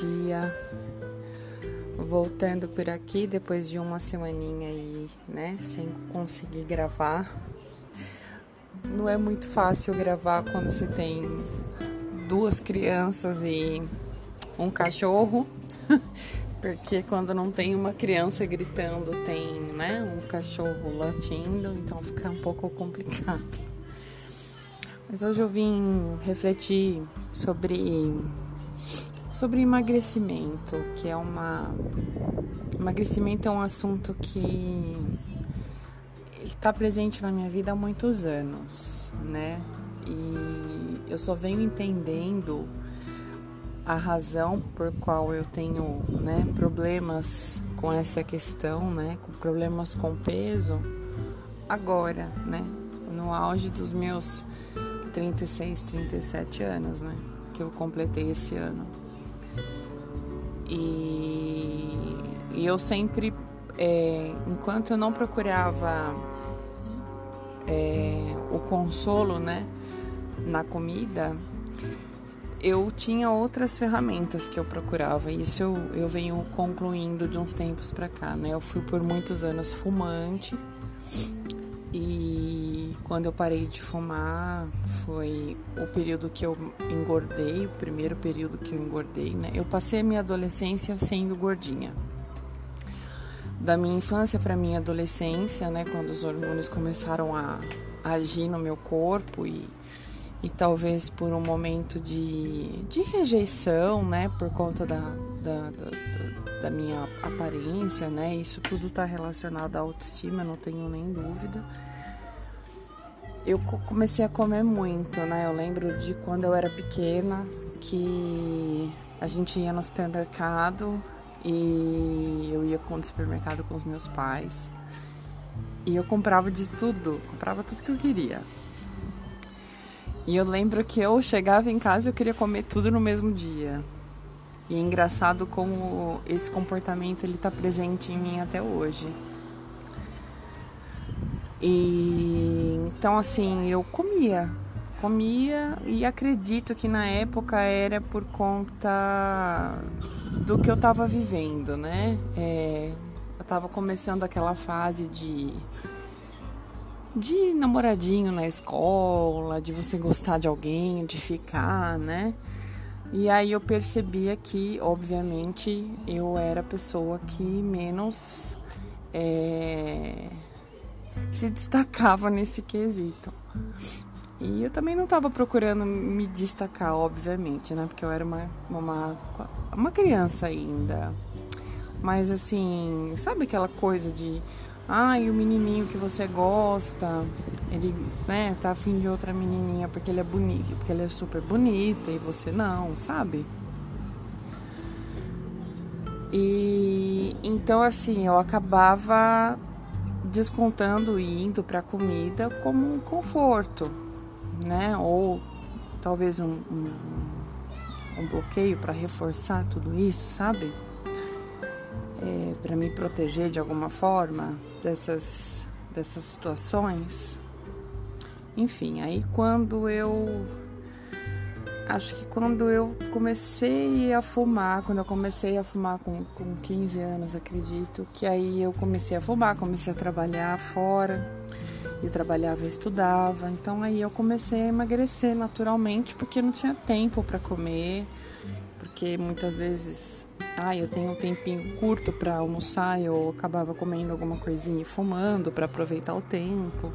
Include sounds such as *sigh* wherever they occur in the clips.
dia. Voltando por aqui depois de uma semaninha aí, né, sem conseguir gravar. Não é muito fácil gravar quando você tem duas crianças e um cachorro, *laughs* porque quando não tem uma criança gritando, tem, né, um cachorro latindo, então fica um pouco complicado. Mas hoje eu vim refletir sobre sobre emagrecimento, que é uma emagrecimento é um assunto que está presente na minha vida há muitos anos, né? E eu só venho entendendo a razão por qual eu tenho, né, problemas com essa questão, né, com problemas com peso agora, né, no auge dos meus 36, 37 anos, né, que eu completei esse ano. E, e eu sempre, é, enquanto eu não procurava é, o consolo, né, na comida, eu tinha outras ferramentas que eu procurava. Isso eu, eu venho concluindo de uns tempos para cá, né? Eu fui por muitos anos fumante e quando eu parei de fumar foi o período que eu engordei, o primeiro período que eu engordei, né? Eu passei a minha adolescência sendo gordinha. Da minha infância para minha adolescência, né, quando os hormônios começaram a agir no meu corpo e, e talvez por um momento de, de rejeição, né, por conta da, da, da, da minha aparência, né, isso tudo está relacionado à autoestima, não tenho nem dúvida eu comecei a comer muito, né? Eu lembro de quando eu era pequena que a gente ia no supermercado e eu ia com o supermercado com os meus pais e eu comprava de tudo, comprava tudo que eu queria. E eu lembro que eu chegava em casa e eu queria comer tudo no mesmo dia. E é engraçado como esse comportamento ele tá presente em mim até hoje. E então assim, eu comia, comia e acredito que na época era por conta do que eu estava vivendo, né? É, eu estava começando aquela fase de de namoradinho na escola, de você gostar de alguém, de ficar, né? E aí eu percebia que, obviamente, eu era a pessoa que menos é, se destacava nesse quesito. E eu também não estava procurando me destacar, obviamente, né? Porque eu era uma, uma, uma criança ainda. Mas assim, sabe aquela coisa de. Ai, ah, o menininho que você gosta, ele, né, tá afim de outra menininha porque ele é bonito, porque ele é super bonita e você não, sabe? E então assim, eu acabava descontando e indo para a comida como um conforto, né? Ou talvez um, um, um bloqueio para reforçar tudo isso, sabe? É, para me proteger de alguma forma dessas, dessas situações. Enfim, aí quando eu Acho que quando eu comecei a fumar, quando eu comecei a fumar com, com 15 anos, acredito, que aí eu comecei a fumar, comecei a trabalhar fora. Eu trabalhava e estudava, então aí eu comecei a emagrecer naturalmente, porque não tinha tempo para comer, porque muitas vezes, ah, eu tenho um tempinho curto para almoçar, eu acabava comendo alguma coisinha e fumando para aproveitar o tempo.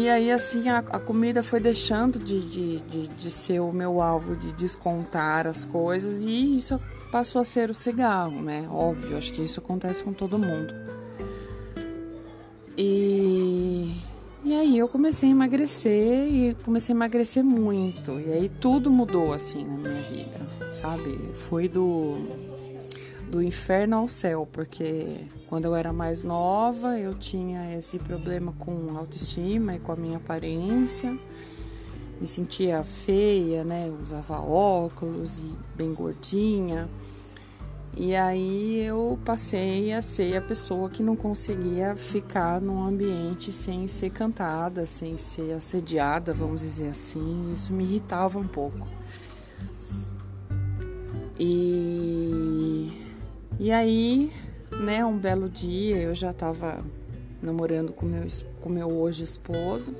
E aí, assim, a, a comida foi deixando de, de, de, de, ser o meu alvo de descontar as coisas e isso passou a ser o cigarro, né? Óbvio, acho que isso acontece com todo mundo. E, e aí eu comecei a emagrecer e comecei a emagrecer muito. E aí tudo mudou, assim, na minha vida, sabe? Foi do do inferno ao céu, porque quando eu era mais nova eu tinha esse problema com autoestima e com a minha aparência. Me sentia feia, né? usava óculos e bem gordinha. E aí eu passei a ser a pessoa que não conseguia ficar num ambiente sem ser cantada, sem ser assediada, vamos dizer assim. Isso me irritava um pouco. E, e aí, né, um belo dia eu já tava namorando com meu, com meu hoje esposo.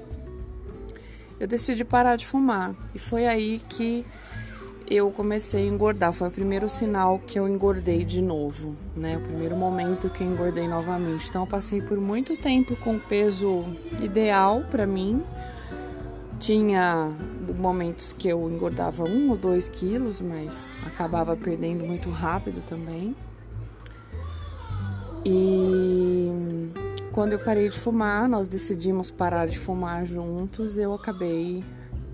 Eu decidi parar de fumar. E foi aí que eu comecei a engordar. Foi o primeiro sinal que eu engordei de novo, né? O primeiro momento que eu engordei novamente. Então eu passei por muito tempo com peso ideal para mim. Tinha momentos que eu engordava um ou dois quilos, mas acabava perdendo muito rápido também. E quando eu parei de fumar, nós decidimos parar de fumar juntos, eu acabei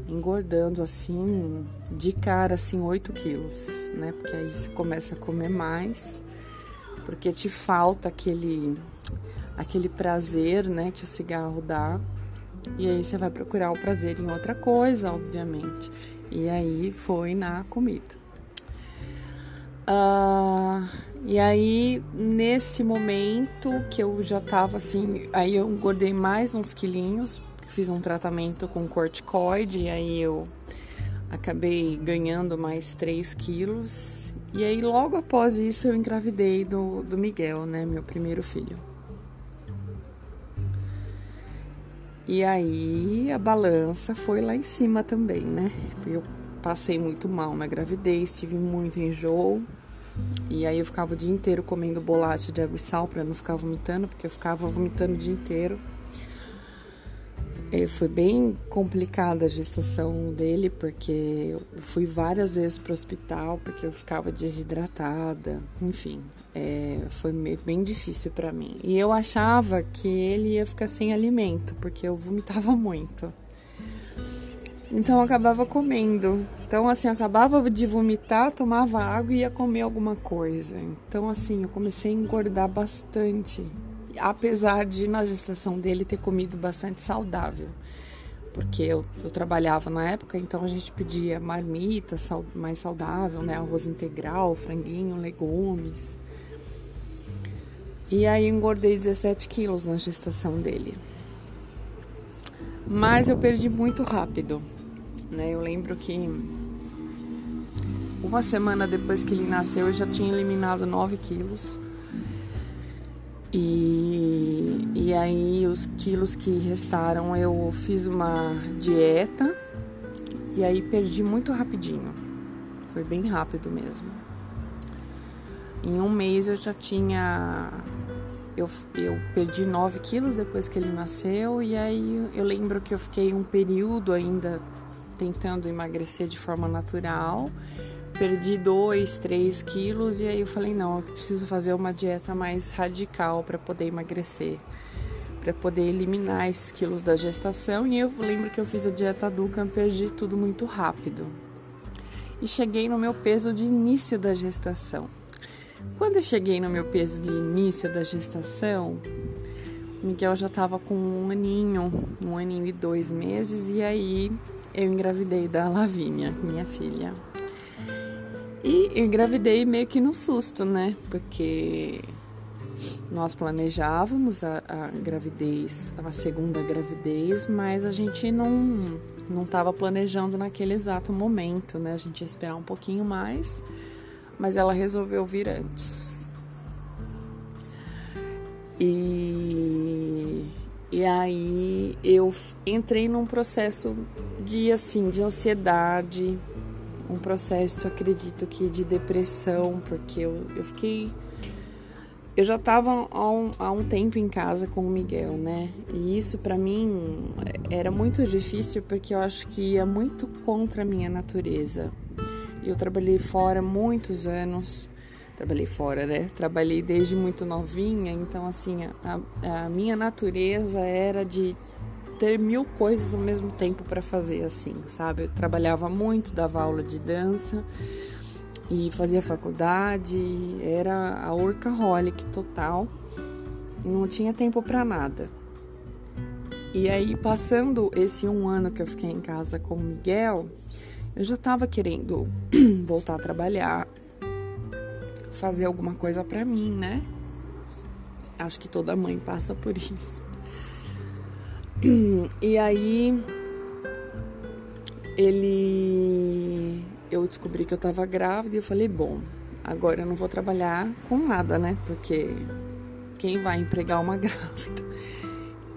engordando assim, de cara assim, 8 quilos, né? Porque aí você começa a comer mais, porque te falta aquele, aquele prazer, né, que o cigarro dá. E aí você vai procurar o prazer em outra coisa, obviamente. E aí foi na comida. Uh, e aí, nesse momento que eu já tava assim, aí eu engordei mais uns quilinhos, fiz um tratamento com corticoide, e aí eu acabei ganhando mais 3 quilos. E aí, logo após isso, eu engravidei do, do Miguel, né, meu primeiro filho. E aí, a balança foi lá em cima também, né? Eu passei muito mal na gravidez, tive muito enjoo. E aí eu ficava o dia inteiro comendo bolacha de água e sal para não ficar vomitando, porque eu ficava vomitando o dia inteiro. E foi bem complicada a gestação dele, porque eu fui várias vezes para o hospital, porque eu ficava desidratada. Enfim, é, foi bem difícil para mim. E eu achava que ele ia ficar sem alimento, porque eu vomitava *laughs* muito. Então eu acabava comendo. Então, assim, eu acabava de vomitar, tomava água e ia comer alguma coisa. Então, assim, eu comecei a engordar bastante. Apesar de na gestação dele ter comido bastante saudável. Porque eu, eu trabalhava na época, então a gente pedia marmita mais saudável, né? Arroz integral, franguinho, legumes. E aí engordei 17 quilos na gestação dele. Mas eu perdi muito rápido. Né? Eu lembro que uma semana depois que ele nasceu eu já tinha eliminado 9 quilos. E, e aí os quilos que restaram eu fiz uma dieta e aí perdi muito rapidinho. Foi bem rápido mesmo. Em um mês eu já tinha. Eu, eu perdi 9 quilos depois que ele nasceu, e aí eu lembro que eu fiquei um período ainda tentando emagrecer de forma natural. Perdi 2, 3 quilos e aí eu falei: não, eu preciso fazer uma dieta mais radical para poder emagrecer, para poder eliminar esses quilos da gestação. E eu lembro que eu fiz a dieta Dukan, perdi tudo muito rápido. E cheguei no meu peso de início da gestação. Quando eu cheguei no meu peso de início da gestação, Miguel já estava com um aninho, um aninho e dois meses, e aí eu engravidei da Lavínia, minha filha. E engravidei meio que no susto, né? Porque nós planejávamos a, a gravidez, a segunda gravidez, mas a gente não não estava planejando naquele exato momento, né? A gente ia esperar um pouquinho mais, mas ela resolveu vir antes. E e aí eu entrei num processo de assim, de ansiedade, um processo, acredito que de depressão, porque eu, eu fiquei eu já estava há, um, há um tempo em casa com o Miguel, né? E isso para mim era muito difícil porque eu acho que ia muito contra a minha natureza. Eu trabalhei fora muitos anos trabalhei fora, né? Trabalhei desde muito novinha, então assim, a, a minha natureza era de ter mil coisas ao mesmo tempo para fazer, assim, sabe? Eu trabalhava muito, dava aula de dança e fazia faculdade, era a workaholic total e não tinha tempo para nada. E aí, passando esse um ano que eu fiquei em casa com o Miguel, eu já estava querendo *clears throat* voltar a trabalhar, fazer alguma coisa para mim, né? Acho que toda mãe passa por isso. *clears throat* E aí ele eu descobri que eu estava grávida e eu falei, bom, agora eu não vou trabalhar com nada, né? Porque quem vai empregar uma *laughs* grávida?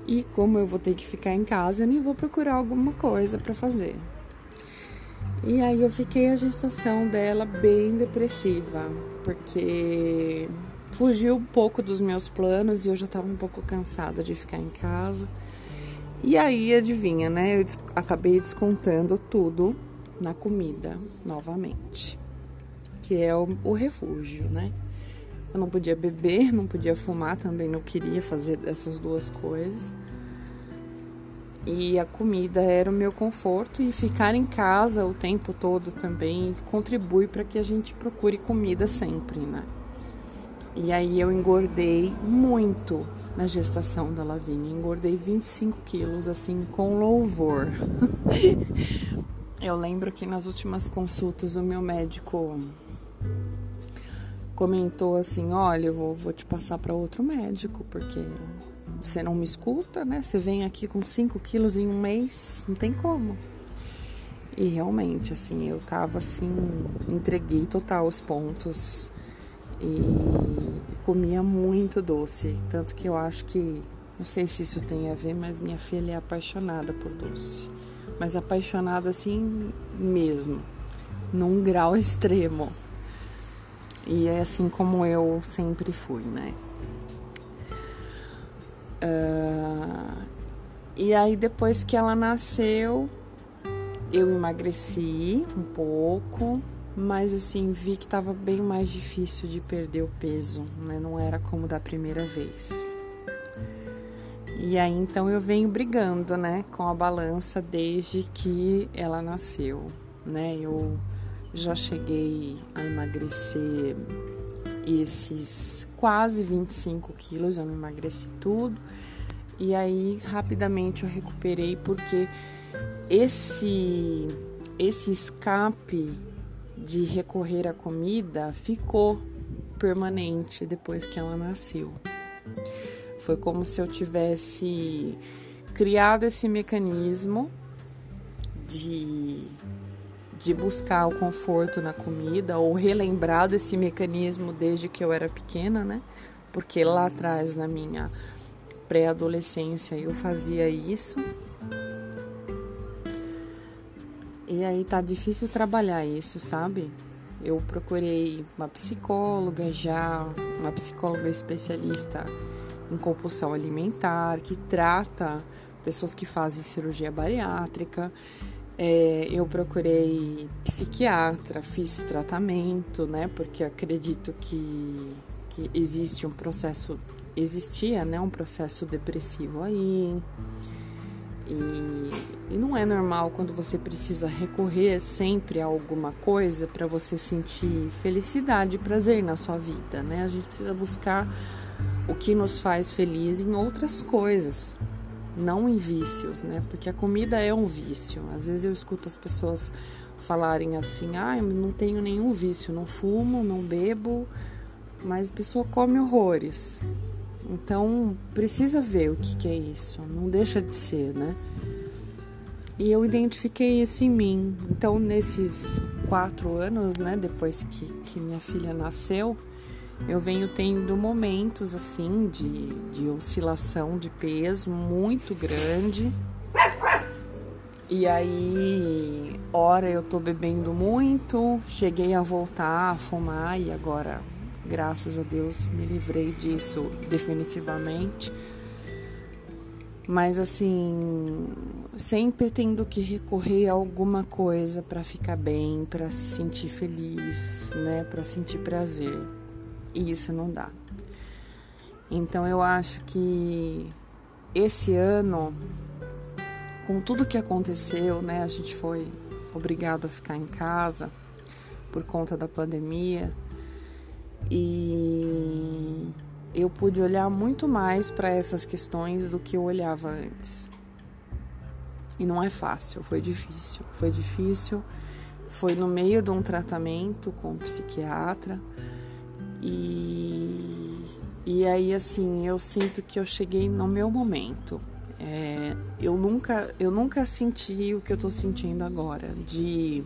E como eu vou ter que ficar em casa, eu nem vou procurar alguma coisa para fazer. E aí eu fiquei a gestação dela bem depressiva, porque fugiu um pouco dos meus planos e eu já estava um pouco cansada de ficar em casa. E aí, adivinha, né? Eu acabei descontando tudo na comida novamente, que é o, o refúgio, né? Eu não podia beber, não podia fumar, também não queria fazer essas duas coisas. E a comida era o meu conforto e ficar em casa o tempo todo também contribui para que a gente procure comida sempre, né? E aí eu engordei muito na gestação da Lavínia. Engordei 25 quilos, assim, com louvor. eu lembro que nas últimas consultas o meu médico comentou assim: Olha, eu vou, vou te passar para outro médico, porque você não me escuta, né? Você vem aqui com 5 quilos em um mês, não tem como. E realmente, assim, eu tava assim, entreguei total os pontos e comia muito doce. Tanto que eu acho que, não sei se isso tem a ver, mas minha filha é apaixonada por doce. Mas apaixonada assim mesmo, num grau *laughs* extremo. E é assim como eu sempre fui, né? Uh, e aí depois que ela nasceu, eu emagreci um pouco, mas assim vi que estava bem mais difícil de perder o peso, né? Não era como da primeira vez. E aí então eu venho brigando, né, com a balança desde que ela nasceu, né? Eu já cheguei a emagrecer esses quase 25 quilos, eu não emagreci tudo. E aí rapidamente eu recuperei porque esse esse escape de recorrer à comida ficou permanente depois que ela nasceu. Foi como se eu tivesse criado esse mecanismo de, de buscar o conforto na comida ou relembrado esse mecanismo desde que eu era pequena, né? Porque lá atrás, na minha pré-adolescência, eu fazia isso E aí tá difícil trabalhar isso, sabe? Eu procurei uma psicóloga já, uma psicóloga especialista em compulsão alimentar, que trata pessoas que fazem cirurgia bariátrica. É, eu procurei psiquiatra, fiz tratamento, né? Porque acredito que, que existe um processo, existia, né? Um processo depressivo aí. E, e não é normal quando você precisa recorrer sempre a alguma coisa para você sentir felicidade e prazer na sua vida, né? A gente precisa buscar o que nos faz feliz em outras coisas, não em vícios, né? Porque a comida é um vício. Às vezes eu escuto as pessoas falarem assim: ah, eu não tenho nenhum vício, não fumo, não bebo, mas a pessoa come horrores. Então precisa ver o que, que é isso, não deixa de ser, né? E eu identifiquei isso em mim. Então, nesses quatro anos, né, depois que, que minha filha nasceu, eu venho tendo momentos assim de, de oscilação de peso muito grande. E aí, hora eu tô bebendo muito, cheguei a voltar a fumar e agora Graças a Deus me livrei disso definitivamente. Mas assim, sempre tendo que recorrer a alguma coisa para ficar bem, para se sentir feliz, né, para sentir prazer. E isso não dá. Então eu acho que esse ano com tudo que aconteceu, né, a gente foi obrigado a ficar em casa por conta da pandemia. E eu pude olhar muito mais para essas questões do que eu olhava antes. E não é fácil, foi difícil. Foi difícil. Foi no meio de um tratamento com um psiquiatra. E, e aí, assim, eu sinto que eu cheguei no meu momento. É, eu, nunca, eu nunca senti o que eu tô sentindo agora, de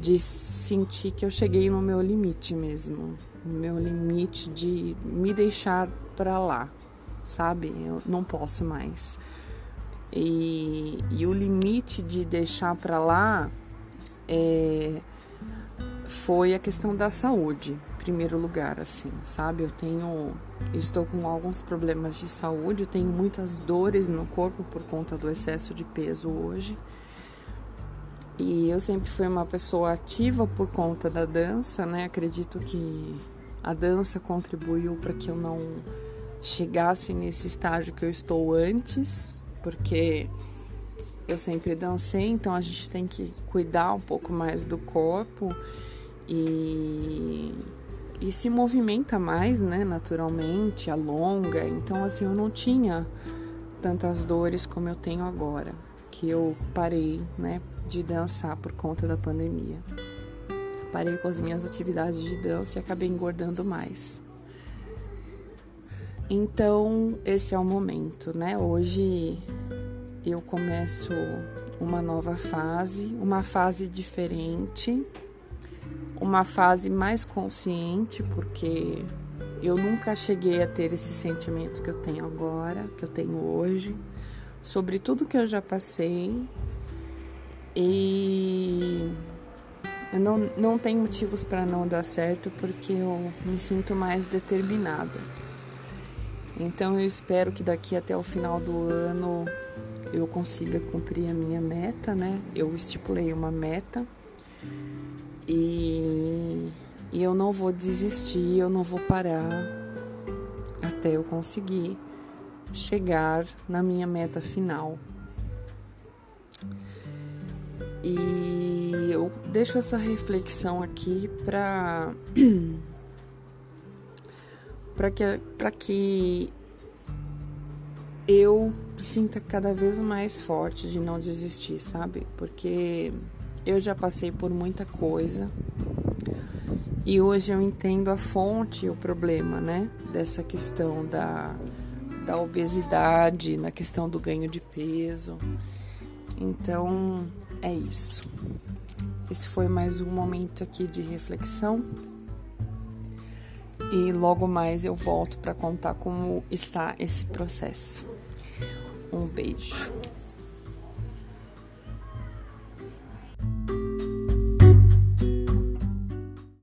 de sentir que eu cheguei no meu limite mesmo, no meu limite de me deixar para lá, sabe? Eu não posso mais. E, e o limite de deixar para lá é, foi a questão da saúde, em primeiro lugar, assim, sabe? Eu tenho, estou com alguns problemas de saúde, tenho muitas dores no corpo por conta do excesso de peso hoje. E eu sempre fui uma pessoa ativa por conta da dança, né? Acredito que a dança contribuiu para que eu não chegasse nesse estágio que eu estou antes, porque eu sempre dancei, então a gente tem que cuidar um pouco mais do corpo e, e se movimenta mais, né, naturalmente, alonga. Então, assim, eu não tinha tantas dores como eu tenho agora, que eu parei, né, de dançar por conta da pandemia. Parei com as minhas atividades de dança e acabei engordando mais. Então, esse é o momento, né? Hoje eu começo uma nova fase, uma fase diferente, uma fase mais consciente, porque eu nunca cheguei a ter esse sentimento que eu tenho agora, que eu tenho hoje, sobre tudo que eu já passei. E eu não, não tenho motivos para não dar certo, porque eu me sinto mais determinada. Então eu espero que daqui até o final do ano eu consiga cumprir a minha meta, né? Eu estipulei uma meta e, e eu não vou desistir, eu não vou parar até eu conseguir chegar na minha meta final. E eu deixo essa reflexão aqui para *clears throat* para que, para que eu sinta cada vez mais forte de não desistir, sabe? Porque eu já passei por muita coisa e hoje eu entendo a fonte o problema, né? Dessa questão da, da obesidade, na questão do ganho de peso. Então é isso. Esse foi mais um momento aqui de reflexão e logo mais eu volto para contar como está esse processo. Um beijo.